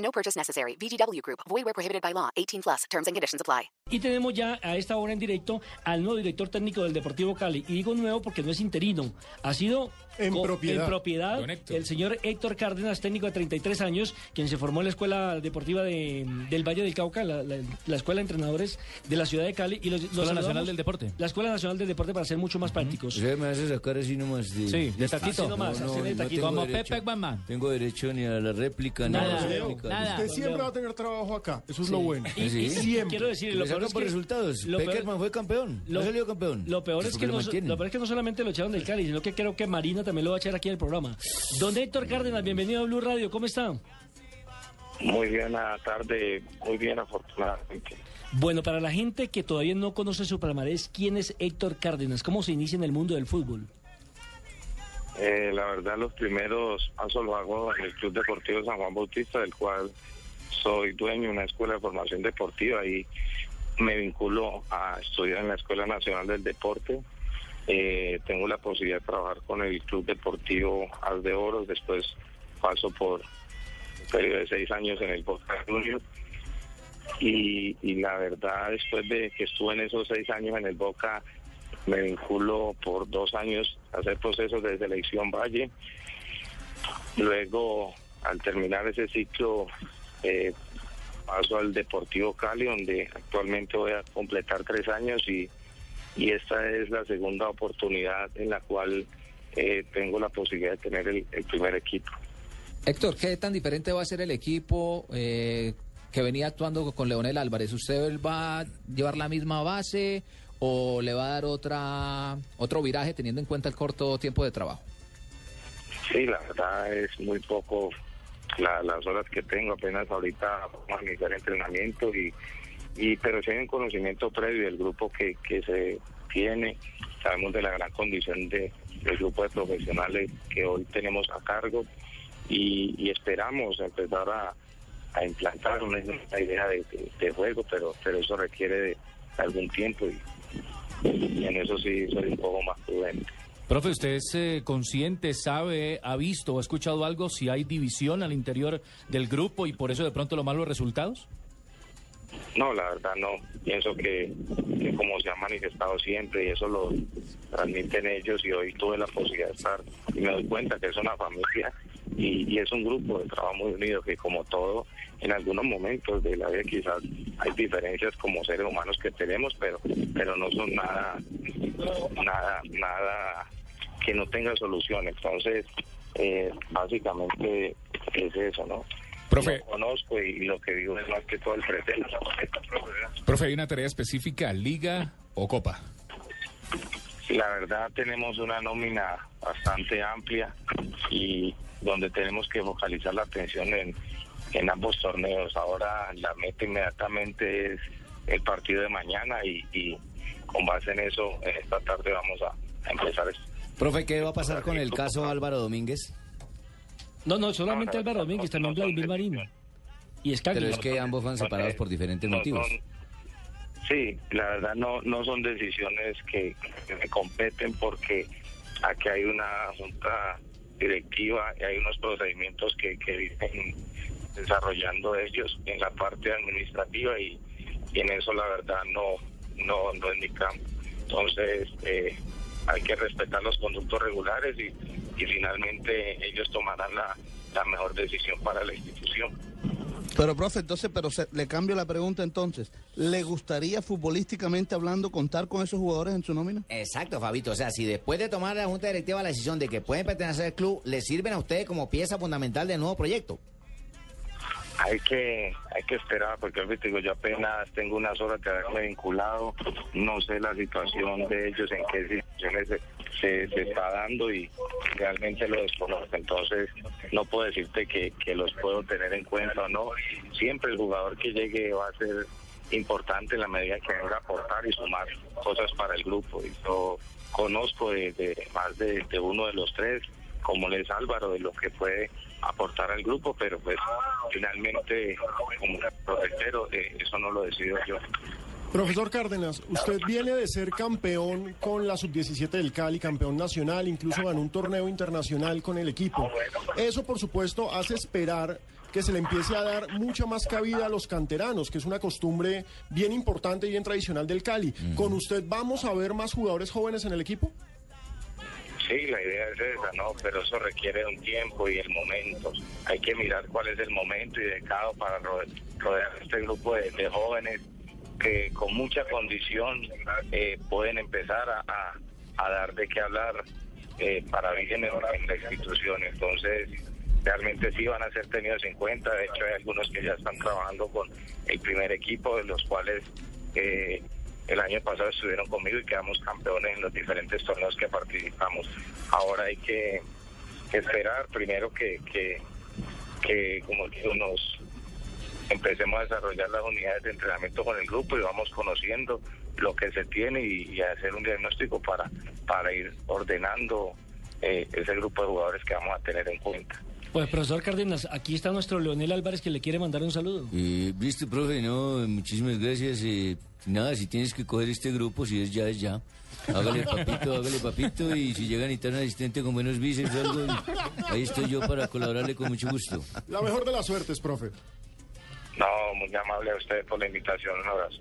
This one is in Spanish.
No purchase necessary. VGW Group. Void where prohibited by law. 18 plus. Terms and conditions apply. Y tenemos ya a esta hora en directo al nuevo director técnico del Deportivo Cali. Y digo nuevo porque no es interino. Ha sido En propiedad. en propiedad el señor Héctor Cárdenas, técnico de 33 años, quien se formó en la Escuela Deportiva de- del Valle del Cauca, la, la- la Escuela de Entrenadores de la ciudad de Cali. Y los, los Escuela saludamos- Nacional del Deporte. La Escuela Nacional del Deporte para ser mucho más prácticos. Usted me hace sacar así nomás de... Sí, de taquito. Así nomás, así de taquito. tengo Como derecho. Pepe Guamán. Tengo derecho ni a la réplica, ni a Nada, la réplica. Nada. Usted siempre va a tener trabajo acá. Eso es lo bueno. Y, y- ¿Sí? y Siempre. quiero decir, lo peor es por que, resultados. lo peor- fue campeón. lo- no salió campeón. Lo peor, es ¿Por que qué no, lo mantienen? lo peor es que no solamente lo echaron del Cali, sino que creo que Marina también lo va a echar aquí en el programa. Don Héctor Cárdenas, bienvenido a Blue Radio, ¿cómo está? Muy bien, a tarde, muy bien, afortunadamente. Bueno, para la gente que todavía no conoce su palmarés, ¿quién es Héctor Cárdenas? ¿Cómo se inicia en el mundo del fútbol? Eh, la verdad, los primeros pasos los hago en el Club Deportivo San Juan Bautista, del cual soy dueño de una escuela de formación deportiva y me vinculo a estudiar en la Escuela Nacional del Deporte. Eh, tengo la posibilidad de trabajar con el Club Deportivo As de Oro, después paso por un periodo de seis años en el Boca Juniors. Y, y la verdad, después de que estuve en esos seis años en el Boca, me vinculo por dos años a hacer procesos de selección Valle. Luego, al terminar ese ciclo, eh, paso al Deportivo Cali, donde actualmente voy a completar tres años y, y esta es la segunda oportunidad en la cual eh, tengo la posibilidad de tener el, primer equipo. Héctor, ¿qué tan diferente va a ser el equipo eh, que venía actuando con Leonel Álvarez? ¿Usted va a llevar la misma base o le va a dar otra otro viraje teniendo en cuenta el corto tiempo de trabajo? Sí, la verdad es muy poco la- las horas que tengo, apenas ahorita vamos a iniciar entrenamiento y, y pero sí hay un conocimiento previo del grupo que, que se tiene, sabemos de la gran condición de, del grupo de profesionales que hoy tenemos a cargo y, y esperamos empezar a, a implantar una, idea de, de- de juego, pero, pero eso requiere de algún tiempo y en eso sí soy un poco más prudente. Profe, ¿usted es eh, consciente, sabe, ha visto o ha escuchado algo si hay división al interior del grupo y por eso de pronto los malos resultados? No, la verdad no. Pienso que, como se ha manifestado siempre y eso lo transmiten ellos y hoy tuve la posibilidad de estar y me doy cuenta que es una familia y, y es un grupo de trabajo muy unido que como todo en algunos momentos de la vida quizás hay diferencias como seres humanos que tenemos pero pero no son nada nada nada que no tenga solución entonces eh, básicamente es eso no Profe. Lo conozco y lo que vivo es más que todo el presente Profe, ¿hay una tarea específica, liga o copa? La verdad tenemos una nómina bastante amplia y donde tenemos que focalizar la atención en, en ambos torneos. Ahora la meta inmediatamente es el partido de mañana y, y con base en eso, en esta tarde vamos a, a empezar esto. Profe, ¿qué va a pasar con el caso Álvaro Domínguez? No, no, solamente No, no, Álvaro Domínguez, no, también Vladimir Marín. decisiones. Y Escaglia. Pero es que ambos fueron separados por diferentes No motivos. son- sí, la verdad no, no son decisiones que, que me competen porque aquí hay una junta directiva y hay unos procedimientos que, que vienen desarrollando ellos en la parte administrativa y, y en eso la verdad no, no, no es mi campo. Entonces eh, hay que respetar los conductos regulares y, y finalmente ellos tomarán la, la mejor decisión para la institución. Pero, profe, entonces, pero se- le cambio la pregunta entonces. ¿Le gustaría futbolísticamente hablando contar con esos jugadores en su nómina? Exacto, Fabito. O sea, si después de tomar la Junta Directiva la decisión de que pueden pertenecer al club, le sirven a ustedes como pieza fundamental del nuevo proyecto. Hay que hay que esperar porque digo yo apenas tengo unas horas de haberme vinculado no sé la situación de ellos en qué situaciones se, está dando y realmente lo desconozco. Entonces no puedo decirte que, los puedo tener en cuenta o no. Siempre el jugador que llegue va a ser importante en la medida que venga a aportar y sumar cosas para el grupo. Y yo conozco de, más de uno de los tres como les Álvaro de lo que puede aportar al grupo, pero pues finalmente como eh, eso no lo decido yo. Profesor Cárdenas, usted viene de ser campeón con la sub-17 del Cali, campeón nacional, incluso ganó un torneo internacional con el equipo. Eso, por supuesto, hace esperar que se le empiece a dar mucha más cabida a los canteranos, que es una costumbre bien importante y bien tradicional del Cali. ¿Con usted vamos a ver más jugadores jóvenes en el equipo? Sí, la idea es esa, ¿no? Pero eso requiere un tiempo y el momento. Hay que mirar cuál es el momento y indicado para ro- rodear este grupo de, jóvenes que con mucha condición eh, pueden empezar a dar de qué hablar eh, para bien en, en la institución. Entonces, realmente sí van a ser tenidos en cuenta. De hecho, hay algunos que ya están trabajando con el primer equipo, de los cuales eh, el año pasado estuvieron conmigo y quedamos campeones en los diferentes torneos que participamos. Ahora hay que esperar primero que, que, que como digo, nos empecemos a desarrollar las unidades de entrenamiento con el grupo y vamos conociendo lo que se tiene y, y hacer un diagnóstico para, para ir ordenando eh, ese grupo de jugadores que vamos a tener en cuenta. Pues profesor Cárdenas, aquí está nuestro Leonel Álvarez que le quiere mandar un saludo. Eh, Listo, profe, no, muchísimas gracias. eh, nada, si tienes que coger este grupo, si es ya, es ya. Hágale papito, hágale papito, y si llega a necesitar un asistente con buenos bíceps o algo, ahí estoy yo para colaborarle con mucho gusto. La mejor de las suertes, profe. No, muy amable a ustedes por la invitación. Un abrazo.